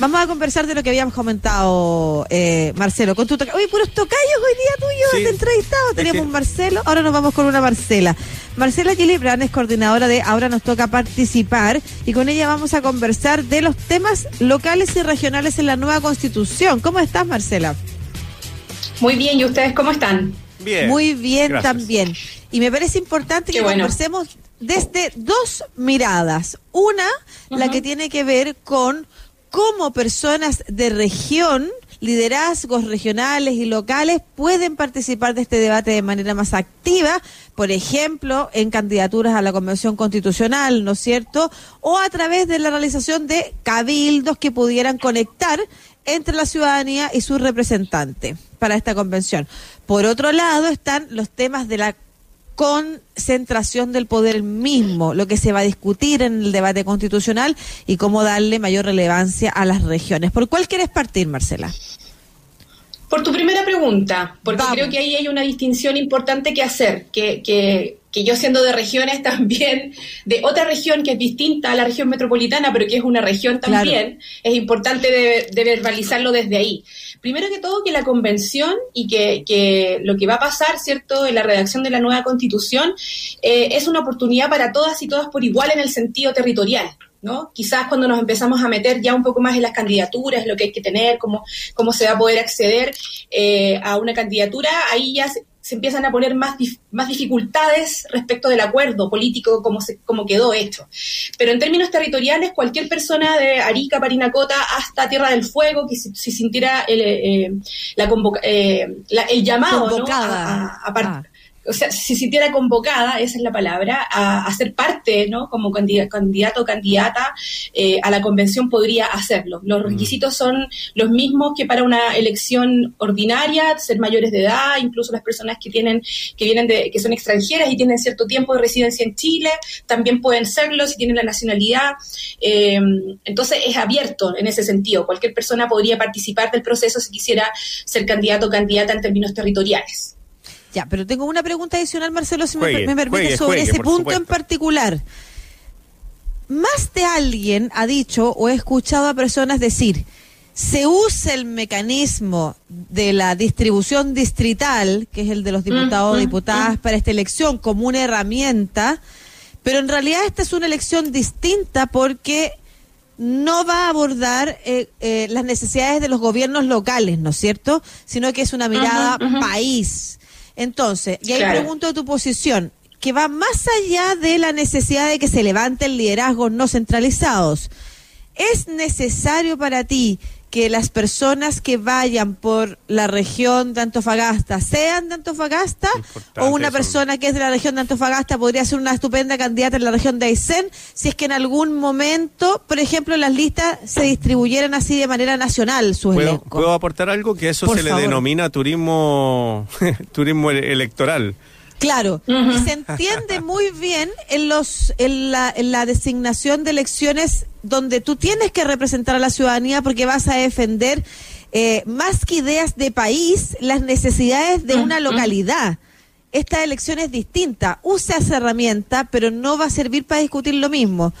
Vamos a conversar de lo que habíamos comentado, eh, Marcelo, con tu toca Oye, puros tocayos hoy día tuyos Sí. entrevistado. Teníamos que- un Marcelo, ahora nos vamos con una Marcela. Marcela Gilibran es coordinadora de Ahora nos toca participar y con ella vamos a conversar de los temas locales y regionales en la nueva constitución. ¿Cómo estás, Marcela? Muy bien, ¿y ustedes cómo están? Bien. Muy bien Gracias. también. Y me parece importante Qué que bueno. conversemos desde dos miradas. Una, la que tiene que ver con cómo personas de región, liderazgos regionales y locales pueden participar de este debate de manera más activa, por ejemplo, en candidaturas a la Convención Constitucional, ¿no es cierto? O a través de la realización de cabildos que pudieran conectar entre la ciudadanía y su representante para esta convención. Por otro lado están los temas de la concentración del poder mismo, lo que se va a discutir en el debate constitucional y cómo darle mayor relevancia a las regiones. ¿Por cuál quieres partir, Marcela? Por tu primera pregunta, porque Vamos. creo que ahí hay una distinción importante que hacer, que, que, que yo siendo de regiones también, de otra región que es distinta a la región metropolitana, pero que es una región Claro. también, es importante de, de verbalizarlo desde ahí. Primero que todo, que la convención y que, que lo que va a pasar, ¿cierto?, en la redacción de la nueva constitución, eh, es una oportunidad para todas y todas por igual en el sentido territorial. ¿No? Quizás cuando nos empezamos a meter ya un poco más en las candidaturas, lo que hay que tener, cómo, cómo se va a poder acceder eh, a una candidatura, ahí ya se, se empiezan a poner más, dif- más dificultades respecto del acuerdo político, como, se, como quedó hecho. Pero en términos territoriales, cualquier persona de Arica, Parinacota, hasta Tierra del Fuego, que si, si sintiera el, eh, la convoca- eh, la- el llamado ¿no? A, a- Ah. O sea, si se sintiera convocada, esa es la palabra, a, a ser parte, ¿no? Como candida- candidato o candidata eh, a la convención podría hacerlo. Los requisitos son los mismos que para una elección ordinaria, ser mayores de edad, incluso las personas que tienen, que vienen de, que son extranjeras y tienen cierto tiempo de residencia en Chile, también pueden serlo si tienen la nacionalidad. Eh, entonces es abierto en ese sentido. Cualquier persona podría participar del proceso si quisiera ser candidato o candidata en términos territoriales. Ya, pero tengo una pregunta adicional, Marcelo, si me Juegue, me, permite, juegue, sobre juegue, ese punto en particular. Más de alguien ha dicho o he escuchado a personas decir, se usa el mecanismo de la distribución distrital, que es el de los diputados o mm, diputadas para esta elección, como una herramienta, pero en realidad esta es una elección distinta porque no va a abordar eh, eh, las necesidades de los gobiernos locales, ¿no es cierto? Sino que es una mirada país. Entonces, y ahí Claro. pregunto tu posición, que va más allá de la necesidad de que se levanten liderazgos no centralizados. ¿Es necesario para ti que las personas que vayan por la región de Antofagasta sean de Antofagasta Importante o una eso. persona que es de la región de Antofagasta podría ser una estupenda candidata en la región de Aysén si es que en algún momento, por ejemplo, las listas se distribuyeran así de manera nacional sus ¿Puedo, aportar algo? Que eso Por se le denomina turismo, turismo ele- electoral. Claro, y se entiende muy bien en los en la, en la designación de elecciones donde tú tienes que representar a la ciudadanía porque vas a defender eh, más que ideas de país las necesidades de una Ujú. localidad. Esta elección es distinta, usa esa herramienta, pero no va a servir para discutir lo mismo.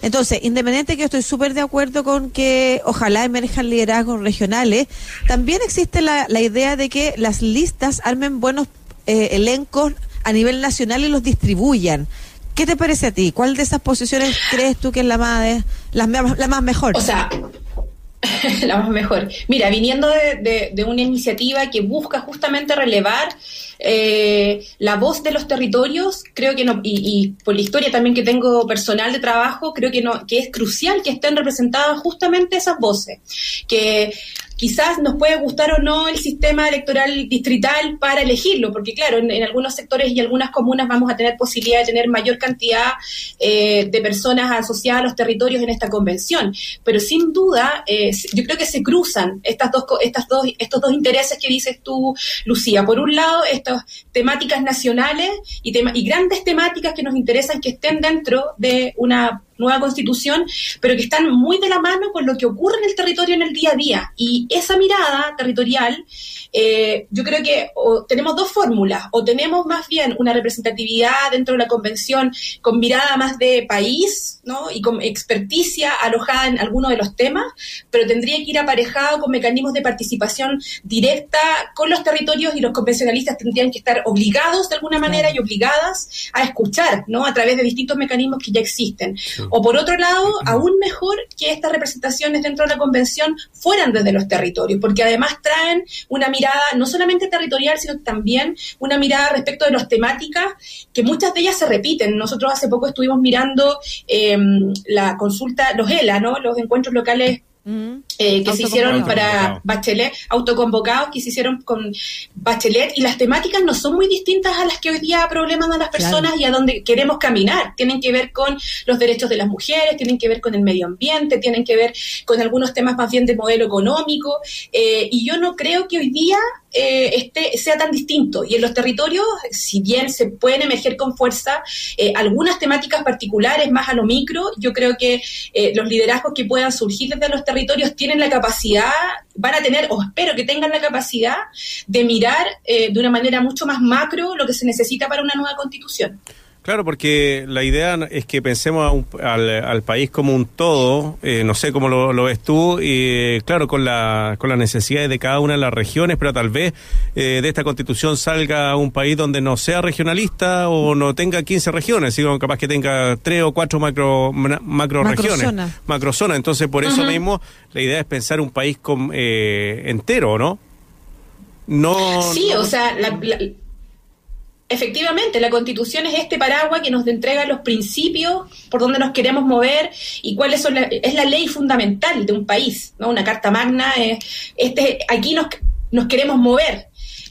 Entonces, independiente que yo estoy súper de acuerdo con que ojalá emerjan liderazgos regionales, también existe la, la idea de que las listas armen buenos eh, elencos a nivel nacional y los distribuyan. ¿Qué te parece a ti? ¿Cuál de esas posiciones crees tú que es la más, la, más- la más mejor? O sea, la más mejor. Mira, viniendo de una iniciativa que busca justamente relevar eh, la voz de los territorios, creo que no, y, y por la historia también que tengo personal de trabajo, creo que no, que es crucial que estén representadas justamente esas voces. Que quizás nos puede gustar o no el sistema electoral distrital para elegirlo, porque claro, en, algunos sectores y algunas comunas vamos a tener posibilidad de tener mayor cantidad eh, de personas asociadas a los territorios en esta convención, pero sin duda eh, yo creo que se cruzan estas dos, estas dos, estos dos intereses que dices tú, Lucía. Por un lado, estas temáticas nacionales y, tema- y grandes temáticas que nos interesan que estén dentro de una nueva constitución, pero que están muy de la mano con lo que ocurre en el territorio en el día a día. Y esa mirada territorial eh, yo creo que tenemos dos fórmulas, o tenemos más bien una representatividad dentro de la convención con mirada más de país, ¿no? Y con experticia alojada en algunos de los temas, pero tendría que ir aparejado con mecanismos de participación directa con los territorios y los convencionalistas tendrían que estar obligados de alguna manera y obligadas a escuchar, ¿no? A través de distintos mecanismos que ya existen. O por otro lado, aún mejor que estas representaciones dentro de la convención fueran desde los territorios, porque además traen una mirada no solamente territorial, sino también una mirada respecto de las temáticas que muchas de ellas se repiten. Nosotros hace poco estuvimos mirando eh, la consulta, los ELA, ¿no? Los encuentros locales eh, que se hicieron para Bachelet, autoconvocados que se hicieron con Bachelet, y las temáticas no son muy distintas a las que hoy día probleman a las personas y a donde queremos caminar. Tienen que ver con los derechos de las mujeres, tienen que ver con el medio ambiente, tienen que ver con algunos temas más bien de modelo económico, eh, y yo no creo que hoy día eh, este, sea tan distinto. Y en los territorios, si bien se pueden emerger con fuerza eh, algunas temáticas particulares más a lo micro, yo creo que eh, los liderazgos que puedan surgir desde los territorios tienen la capacidad, van a tener, o espero que tengan la capacidad de mirar de una manera mucho más macro lo que se necesita para una nueva constitución. Claro, porque la idea es que pensemos al, país como un todo, eh, no sé cómo lo, ves tú, y claro, con, la, con las necesidades de cada una de las regiones, pero tal vez eh, de esta constitución salga un país donde no sea regionalista o no tenga 15 regiones, sino capaz que tenga tres o cuatro macro, macro regiones, macrozona. Entonces, por eso mismo, la idea es pensar un país con, eh, entero, ¿no? No. Sí, o sea, la Efectivamente, la constitución es este paraguas que nos entrega los principios por donde nos queremos mover y cuáles son es la ley fundamental de un país, ¿no? Una carta magna es este aquí nos, nos queremos mover.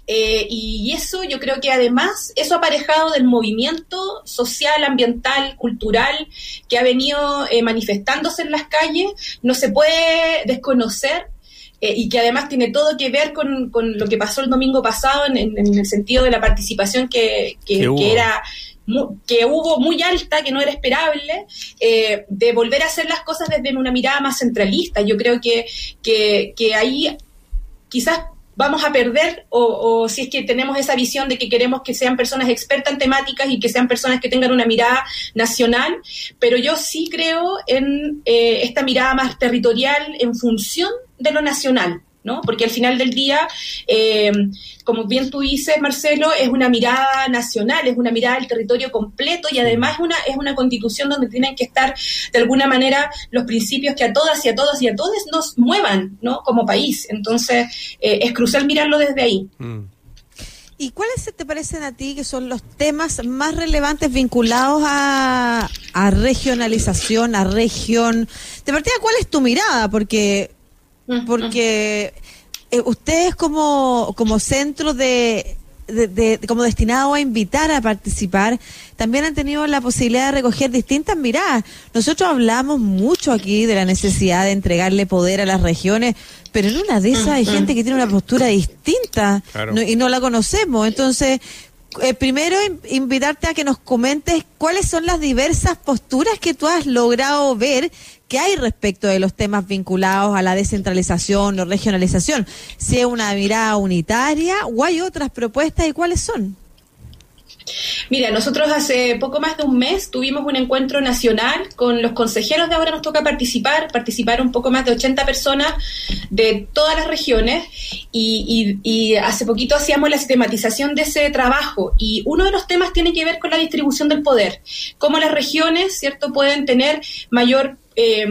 Eh, y eso yo creo que además, eso aparejado del movimiento social, ambiental, cultural que ha venido eh, manifestándose en las calles, no se puede desconocer eh, y que además tiene todo que ver con, lo que pasó el domingo pasado en, el sentido de la participación que, que, era que hubo muy alta, que no era esperable, eh, de volver a hacer las cosas desde una mirada más centralista. Yo creo que, que, que ahí quizás vamos a perder o, si es que tenemos esa visión de que queremos que sean personas expertas en temáticas y que sean personas que tengan una mirada nacional, pero yo sí creo en eh, esta mirada más territorial en función de lo nacional. ¿no? Porque al final del día, eh, como bien tú dices, Marcelo, es una mirada nacional, es una mirada del territorio completo y además es una, es una constitución donde tienen que estar de alguna manera los principios que a todas y a todos y a todos nos muevan, ¿no? Como país. Entonces, eh, es crucial mirarlo desde ahí. Mm. ¿Y cuáles te parecen a ti que son los temas más relevantes vinculados a, a regionalización, a región? De partida, ¿cuál es tu mirada? Porque porque eh, ustedes como, como centro de, como destinado a invitar a participar, también han tenido la posibilidad de recoger distintas miradas. Nosotros hablamos mucho aquí de la necesidad de entregarle poder a las regiones, pero en una de esas hay gente que tiene una postura distinta y no la conocemos. Entonces, eh, primero invitarte a que nos comentes cuáles son las diversas posturas que tú has logrado ver que hay respecto de los temas vinculados a la descentralización o regionalización. Si es una mirada unitaria o hay otras propuestas y cuáles son. Mira, nosotros hace poco más de un mes tuvimos un encuentro nacional con los consejeros de ahora nos toca participar, participaron un poco más de 80 personas de todas las regiones y, y, hace poquito hacíamos la sistematización de ese trabajo y uno de los temas tiene que ver con la distribución del poder, cómo las regiones, ¿cierto?, pueden tener mayor eh,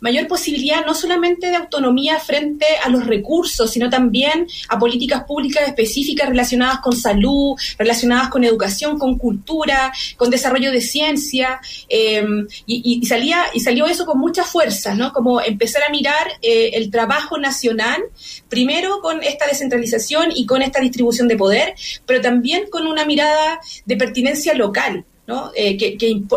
mayor posibilidad no solamente de autonomía frente a los recursos, sino también a políticas públicas específicas relacionadas con salud, relacionadas con educación, con cultura, con desarrollo de ciencia, eh, y, salía, y salió eso con mucha fuerza, ¿no? Como empezar a mirar eh, el trabajo nacional, primero con esta descentralización y con esta distribución de poder, pero también con una mirada de pertinencia local. ¿No? Eh,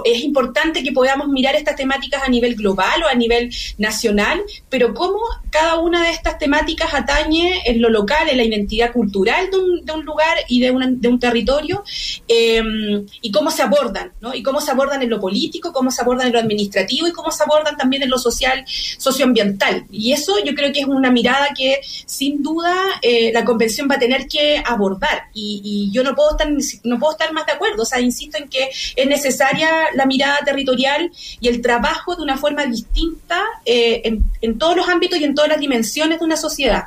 es importante que podamos mirar estas temáticas a nivel global o a nivel nacional, pero cómo cada una de estas temáticas atañe en lo local, en la identidad cultural de un, de un lugar y de, de un territorio, em, y cómo se abordan, ¿no? Y cómo se abordan en lo político, cómo se abordan en lo administrativo y cómo se abordan también en lo social, socioambiental. Y eso yo creo que es una mirada que sin duda eh, la convención va a tener que abordar. Y, y yo no puedo estar no puedo estar más de acuerdo. O sea, insisto en que es necesaria la mirada territorial y el trabajo de una forma distinta eh, en, en todos los ámbitos y en todas las dimensiones de una sociedad.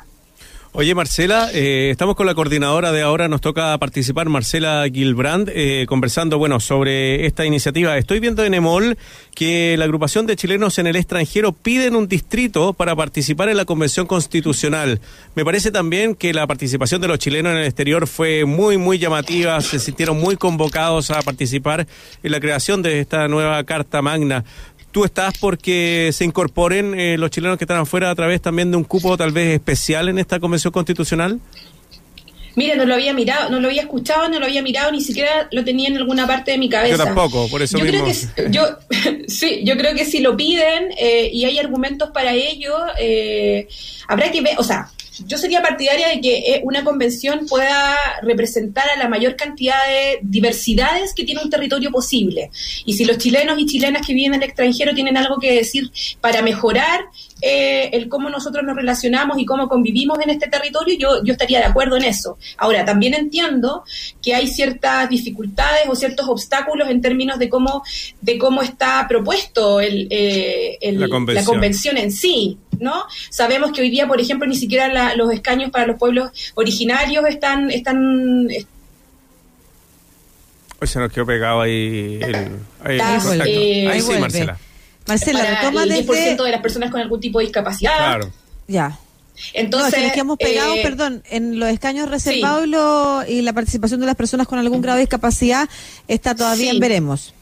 Oye, Marcela, eh, estamos con la coordinadora de ahora, nos toca participar, Marcela Gilbrand, eh, conversando, bueno, sobre esta iniciativa. Estoy viendo en EMOL que la agrupación de chilenos en el extranjero piden un distrito para participar en la Convención Constitucional. Me parece también que la participación de los chilenos en el exterior fue muy, muy llamativa, se sintieron muy convocados a participar en la creación de esta nueva Carta Magna. ¿Tú estás porque se incorporen eh, los chilenos que están afuera a través también de un cupo tal vez especial en esta convención constitucional? Mira, no lo había mirado, no lo había escuchado, no lo había mirado, ni siquiera lo tenía en alguna parte de mi cabeza. Yo tampoco, por eso yo mismo. Creo que, yo, sí, yo creo que si lo piden eh, y hay argumentos para ello, eh, habrá que ver, o sea, yo sería partidaria de que eh, una convención pueda representar a la mayor cantidad de diversidades que tiene un territorio posible. Y si los chilenos y chilenas que viven en el extranjero tienen algo que decir para mejorar eh, el cómo nosotros nos relacionamos y cómo convivimos en este territorio, yo, yo estaría de acuerdo en eso. Ahora, también entiendo que hay ciertas dificultades o ciertos obstáculos en términos de cómo, de cómo está propuesto el, eh, la, convención. en sí. ¿no? Sabemos que hoy día, por ejemplo, ni siquiera los escaños para los pueblos originarios están... están Hoy se nos quedó pegado ahí el, ahí, ahí sí, Marcela. Marcela, retoma el 10% de las personas con algún tipo de discapacidad. Claro. Ya. Entonces, no, que hemos pegado, eh, perdón, en los escaños reservados y, la participación de las personas con algún grado de discapacidad está todavía en veremos.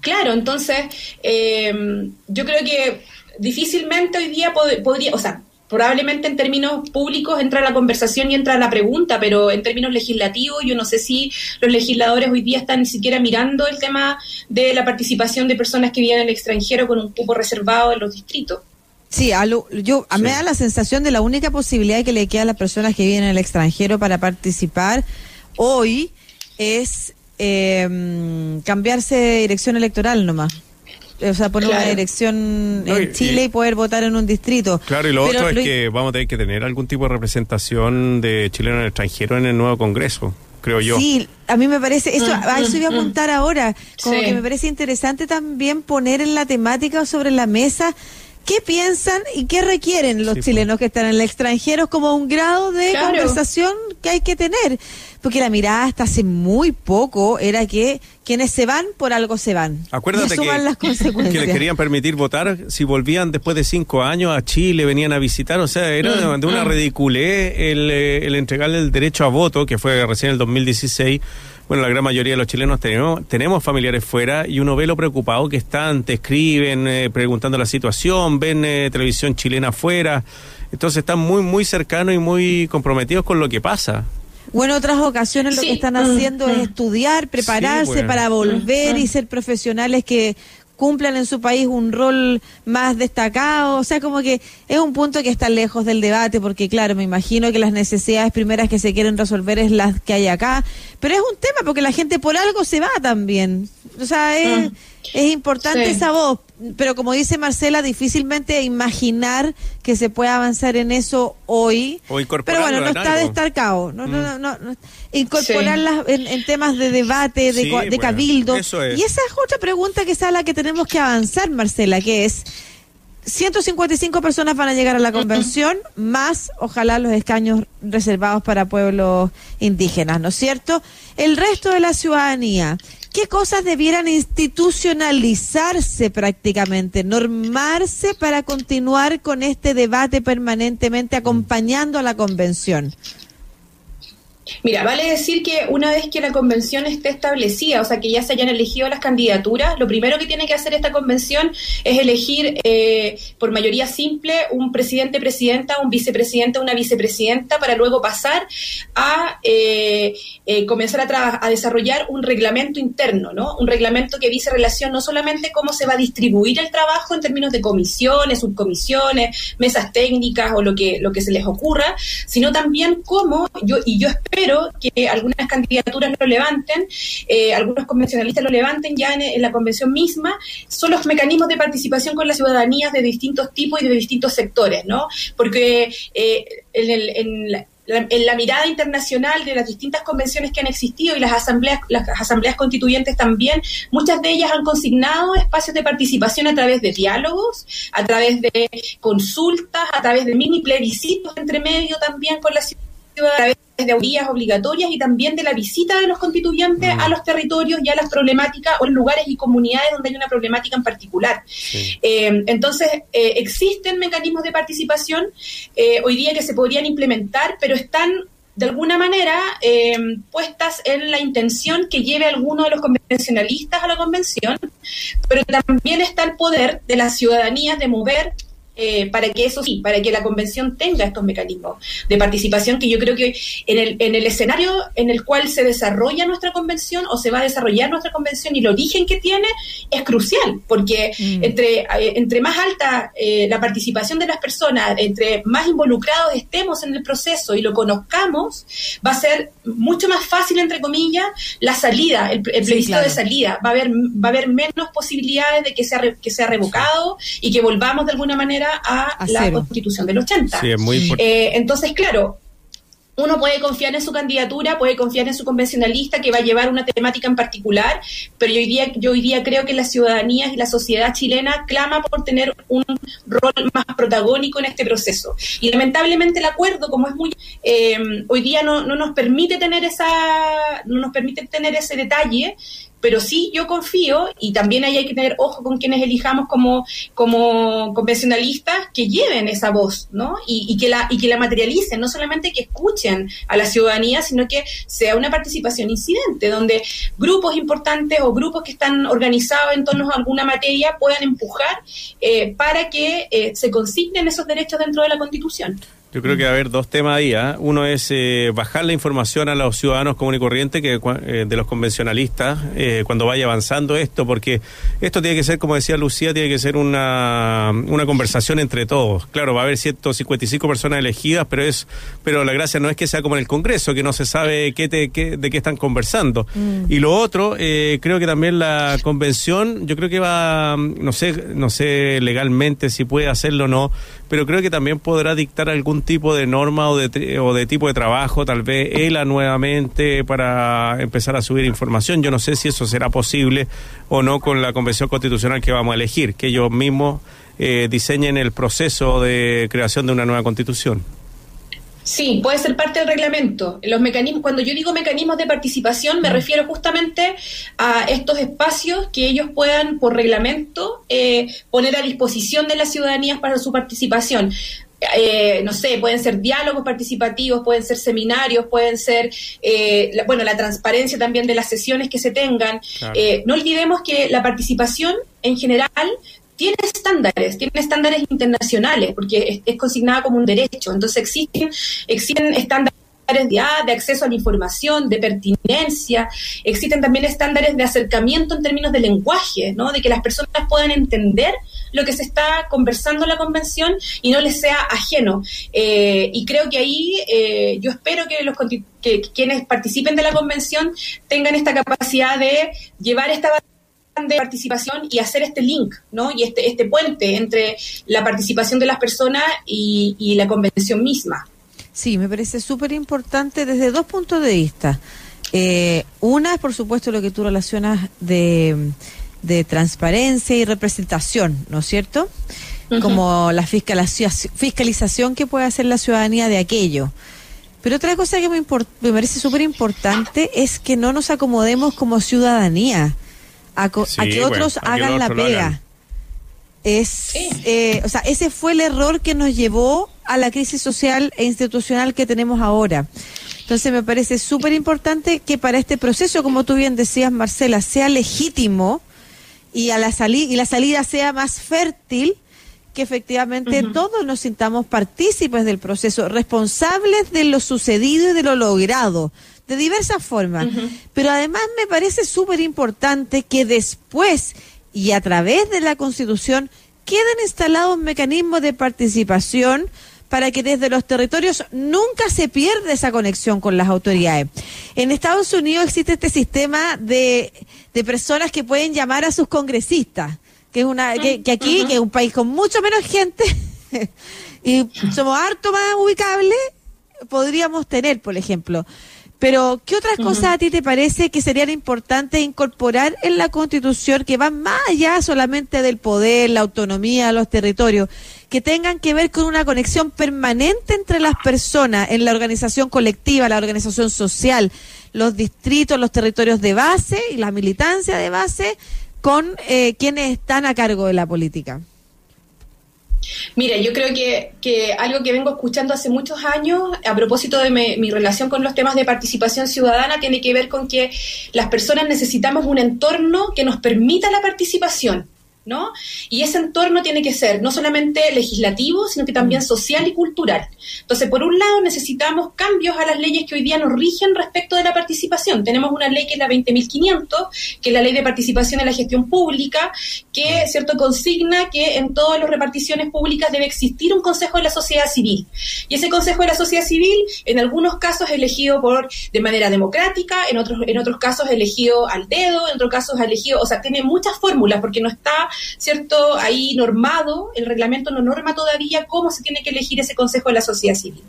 Claro, entonces eh, yo creo que difícilmente hoy día podría, o sea, probablemente en términos públicos entra la conversación y entra la pregunta, pero en términos legislativos yo no sé si los legisladores hoy día están ni siquiera mirando el tema de la participación de personas que viven en el extranjero con un cupo reservado en los distritos. Sí, a yo a me da la sensación de la única posibilidad que le queda a las personas que viven en el extranjero para participar hoy es eh, cambiarse de dirección electoral nomás o sea, poner una dirección en Chile y, poder votar en un distrito. Claro, y lo otro es que vamos a tener que tener algún tipo de representación de chilenos en el extranjero en el nuevo Congreso. Creo yo. Sí, a mí me parece, eso, a eso iba a apuntar ahora, como que me parece interesante también poner en la temática sobre la mesa qué piensan y qué requieren los chilenos que están en el extranjero como un grado de conversación que hay que tener. Porque la mirada hasta hace muy poco era que quienes se van, por algo se van. Acuérdate que, las consecuencias. que les querían permitir votar si volvían después de cinco años a Chile, venían a visitar. O sea, era de, una mm. ridiculez el, eh, el entregarle el derecho a voto, que fue recién en el 2016 bueno, la gran mayoría de los chilenos tenemos, tenemos familiares fuera y uno ve lo preocupado que están, te escriben eh, preguntando la situación, ven eh, televisión chilena afuera, entonces están muy, muy cercanos y muy comprometidos con lo que pasa. Bueno, otras ocasiones lo que están haciendo es mm, estudiar, prepararse para volver y ser profesionales que cumplan en su país un rol más destacado. O sea, como que es un punto que está lejos del debate, porque claro, me imagino que las necesidades primeras que se quieren resolver es las que hay acá. Pero es un tema porque la gente por algo se va también. O sea, es, ah. Es importante esa voz. Pero como dice Marcela, difícilmente imaginar que se pueda avanzar en eso hoy. pero bueno, no está destacado. No, no, no, no, Incorporarlas en, temas de debate, de, cabildo. Y esa es otra pregunta que es a la que tenemos que avanzar, Marcela, que es... 155 personas van a llegar a la convención, más ojalá los escaños reservados para pueblos indígenas, ¿no es cierto? El resto de la ciudadanía, ¿qué cosas debieran institucionalizarse prácticamente, normarse para continuar con este debate permanentemente acompañando a la convención? Mira, vale decir que una vez que la convención esté establecida, o sea, que ya se hayan elegido las candidaturas, lo primero que tiene que hacer esta convención es elegir eh, por mayoría simple un presidente, presidenta, un vicepresidente, una vicepresidenta, para luego pasar a eh, eh, comenzar a, a, desarrollar un reglamento interno, ¿no? Un reglamento que dice relación no solamente cómo se va a distribuir el trabajo en términos de comisiones, subcomisiones, mesas técnicas o lo que, lo que se les ocurra, sino también cómo, yo, y yo espero espero que algunas candidaturas lo levanten, eh, algunos convencionalistas lo levanten ya en, la convención misma, son los mecanismos de participación con las ciudadanías de distintos tipos y de distintos sectores, ¿no? Porque eh, en, el, en la, en la mirada internacional de las distintas convenciones que han existido y las asambleas, las asambleas constituyentes también, muchas de ellas han consignado espacios de participación a través de diálogos, a través de consultas, a través de mini plebiscitos entre medio también con la ciudadanía a través de audiencias obligatorias y también de la visita de los constituyentes mm. a los territorios y a las problemáticas o en lugares y comunidades donde hay una problemática en particular. Eh, entonces, eh, existen mecanismos de participación eh, hoy día que se podrían implementar, pero están de alguna manera puestas en la intención que lleve a alguno de los convencionalistas a la convención, pero también está el poder de las ciudadanías de mover eh, para que eso sí, para que la convención tenga estos mecanismos de participación que yo creo que en el, en el escenario en el cual se desarrolla nuestra convención o se va a desarrollar nuestra convención y el origen que tiene es crucial, porque mm. entre, eh, entre más alta eh, la participación de las personas, entre más involucrados estemos en el proceso y lo conozcamos, va a ser mucho más fácil, entre comillas, la salida, el, plebiscito de salida. Va a haber, va a haber menos posibilidades de que sea, que sea revocado y que volvamos de alguna manera a, la constitución del 80. Eh, entonces, claro, uno puede confiar en su candidatura, puede confiar en su convencionalista que va a llevar una temática en particular, pero yo hoy día, yo hoy día creo que la ciudadanía y la sociedad chilena clama por tener un rol más protagónico en este proceso. Y lamentablemente el acuerdo, como es muy eh, hoy día no, no nos permite tener esa, no nos permite tener ese detalle, pero sí yo confío, y también ahí hay que tener ojo con quienes elijamos como, como convencionalistas, que lleven esa voz, ¿no? Y, que la, y que la materialicen, no solamente que escuchen a la ciudadanía, sino que sea una participación incidente, donde grupos importantes o grupos que están organizados en torno a alguna materia puedan empujar eh, para que eh, se consignen esos derechos dentro de la Constitución. Yo creo que va a haber dos temas ahí. ¿ah? Uno es eh, bajar la información a los ciudadanos comunes y corrientes que, eh, de los convencionalistas eh, cuando vaya avanzando esto, porque esto tiene que ser, como decía Lucía, tiene que ser una, una conversación entre todos. Claro, va a haber 155 personas elegidas, pero es pero la gracia no es que sea como en el Congreso, que no se sabe qué de qué están conversando. Mm. Y lo otro, creo que también la convención, yo creo que va, no sé, no sé legalmente si puede hacerlo o no, pero creo que también podrá dictar algún tipo de norma o de, o de tipo de trabajo, tal vez ELA nuevamente para empezar a subir información. Yo no sé si eso será posible o no con la convención constitucional que vamos a elegir, que ellos mismos eh, diseñen el proceso de creación de una nueva constitución. Sí, puede ser parte del reglamento. Los mecanismos, cuando yo digo mecanismos de participación, me mm. refiero justamente a estos espacios que ellos puedan, por reglamento, eh, poner a disposición de las ciudadanías para su participación. Eh, no sé, pueden ser diálogos participativos, pueden ser seminarios, pueden ser, eh, bueno, la transparencia también de las sesiones que se tengan. no olvidemos que la participación en general tiene estándares, tiene estándares internacionales, porque es, consignada como un derecho. Entonces existen, existen estándares de, de acceso a la información, de pertinencia, existen también estándares de acercamiento en términos de lenguaje, ¿no? de que las personas puedan entender lo que se está conversando en la convención y no les sea ajeno. Eh, y creo que ahí eh, yo espero que, los, que quienes participen de la convención tengan esta capacidad de llevar esta de participación y hacer este link, ¿no? Y este, este puente entre la participación de las personas y, la convención misma. Sí, me parece súper importante desde dos puntos de vista. Eh, una es, por supuesto, lo que tú relacionas de, transparencia y representación, ¿no es cierto? Como la fiscalización que puede hacer la ciudadanía de aquello. Pero otra cosa que me, me parece súper importante es que no nos acomodemos como ciudadanía a, que otros hagan la pega. Es, eh, o sea, ese fue el error que nos llevó a la crisis social e institucional que tenemos ahora. Entonces me parece súper importante que para este proceso, como tú bien decías, Marcela, sea legítimo y, a la, salida y la salida sea más fértil que efectivamente todos nos sintamos partícipes del proceso, responsables de lo sucedido y de lo logrado, de diversas formas. Pero además me parece súper importante que después y a través de la Constitución queden instalados mecanismos de participación para que desde los territorios nunca se pierda esa conexión con las autoridades. En Estados Unidos existe este sistema de, de personas que pueden llamar a sus congresistas que es una que, aquí, que es un país con mucho menos gente y somos harto más ubicables, podríamos tener, por ejemplo. Pero, ¿qué otras cosas a ti te parece que serían importantes incorporar en la Constitución que van más allá solamente del poder, la autonomía, los territorios, que tengan que ver con una conexión permanente entre las personas en la organización colectiva, la organización social, los distritos, los territorios de base y la militancia de base con eh, quienes están a cargo de la política? Mira, yo creo que, algo que vengo escuchando hace muchos años, a propósito de mi, relación con los temas de participación ciudadana, tiene que ver con que las personas necesitamos un entorno que nos permita la participación. ¿no? Y ese entorno tiene que ser no solamente legislativo, sino que también mm. social y cultural. Entonces, por un lado, necesitamos cambios a las leyes que hoy día nos rigen respecto de la participación. Tenemos una ley que es la 20.500, que es la ley de participación en la gestión pública, que, ¿cierto?, consigna que en todas las reparticiones públicas debe existir un consejo de la sociedad civil. Y ese consejo de la sociedad civil, en algunos casos, elegido por, de manera democrática, en otros, en otros casos, elegido al dedo, en otros casos, elegido, o sea, tiene muchas fórmulas, porque no está ¿cierto? Ahí normado, el reglamento no norma todavía cómo se tiene que elegir ese consejo de la sociedad civil.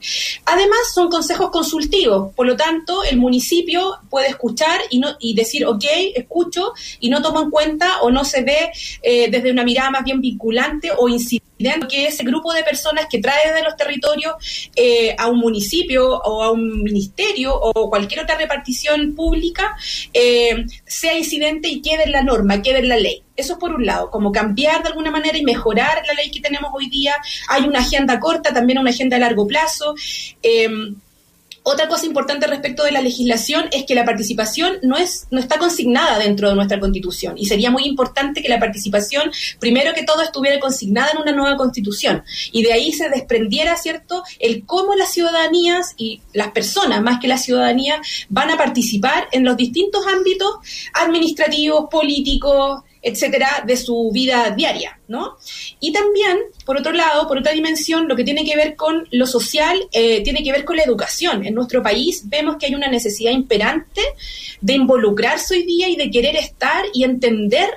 Además, son consejos consultivos, por lo tanto, el municipio puede escuchar y, no, y decir, ok, escucho, y no toma en cuenta o no se ve eh, desde una mirada más bien vinculante o incidente que ese grupo de personas que trae de los territorios eh, a un municipio o a un ministerio o cualquier otra repartición pública eh, sea incidente y quede en la norma, quede en la ley. Eso es por un lado, como cambiar de alguna manera y mejorar la ley que tenemos hoy día. Hay una agenda corta, también una agenda a largo plazo. Eh, otra cosa importante respecto de la legislación es que la participación no es no está consignada dentro de nuestra Constitución y sería muy importante que la participación primero que todo estuviera consignada en una nueva Constitución y de ahí se desprendiera, ¿cierto?, el cómo las ciudadanías y las personas más que la ciudadanía van a participar en los distintos ámbitos administrativos, políticos, etcétera, de su vida diaria, ¿no? Y también, por otro lado, por otra dimensión, lo que tiene que ver con lo social, eh, tiene que ver con la educación. En nuestro país vemos que hay una necesidad imperante de involucrarse hoy día y de querer estar y entender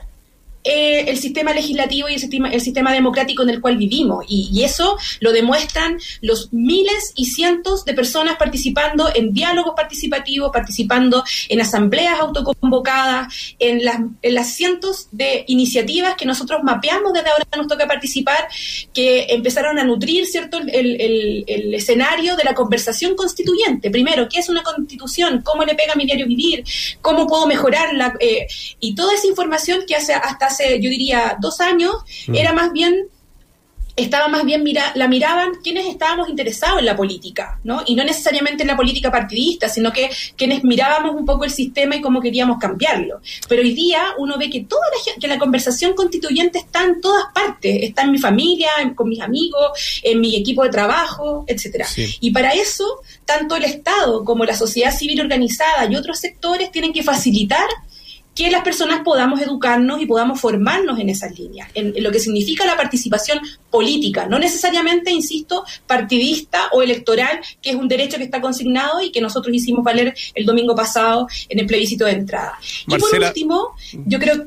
eh, el sistema legislativo y el sistema, el democrático en el cual vivimos. Y, eso lo demuestran los miles y cientos de personas participando en diálogos participativos, participando en asambleas autoconvocadas, en las, en las cientos de iniciativas que nosotros mapeamos desde ahora nos toca participar, que empezaron a nutrir cierto el, el, escenario de la conversación constituyente. Primero, ¿qué es una constitución? ¿Cómo le pega a mi diario vivir? ¿Cómo puedo mejorarla? Eh, y toda esa información que hace hasta hace, yo diría, dos años, mm. era más bien estaba más bien mira, la miraban quienes estábamos interesados en la política, ¿no? Y no necesariamente en la política partidista, sino que quienes mirábamos un poco el sistema y cómo queríamos cambiarlo. Pero hoy día uno ve que toda la, que la conversación constituyente está en todas partes, está en mi familia, con mis amigos, en mi equipo de trabajo, etcétera. Y para eso, tanto el Estado como la sociedad civil organizada y otros sectores tienen que facilitar que las personas podamos educarnos y podamos formarnos en esas líneas, en, lo que significa la participación política, no necesariamente, insisto, partidista o electoral, que es un derecho que está consignado y que nosotros hicimos valer el domingo pasado en el plebiscito de entrada. y por último, yo creo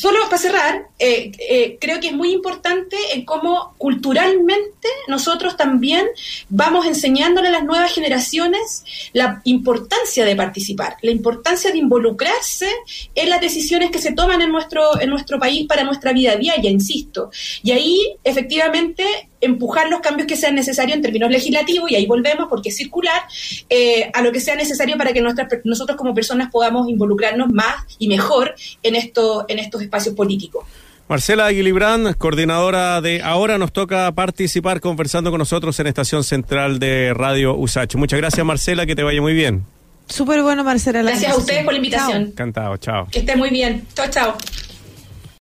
solo para cerrar, eh, eh, creo que es muy importante en cómo culturalmente nosotros también vamos enseñándole a las nuevas generaciones la importancia de participar, la importancia de involucrarse en las decisiones que se toman en nuestro, en nuestro país para nuestra vida diaria, insisto. Y ahí, efectivamente, empujar los cambios que sean necesarios en términos legislativos, y ahí volvemos porque es circular, eh, a lo que sea necesario para que nuestras, nosotros como personas podamos involucrarnos más y mejor en, esto, en estos espacios políticos. Marcela Aguilibrán, coordinadora de Ahora nos toca participar conversando con nosotros en Estación Central de Radio USACH. Muchas gracias Marcela, que te vaya muy bien. Súper bueno Marcela. Gracias a ustedes por la invitación. Encantado, chao. Que esté muy bien. Chao, chao.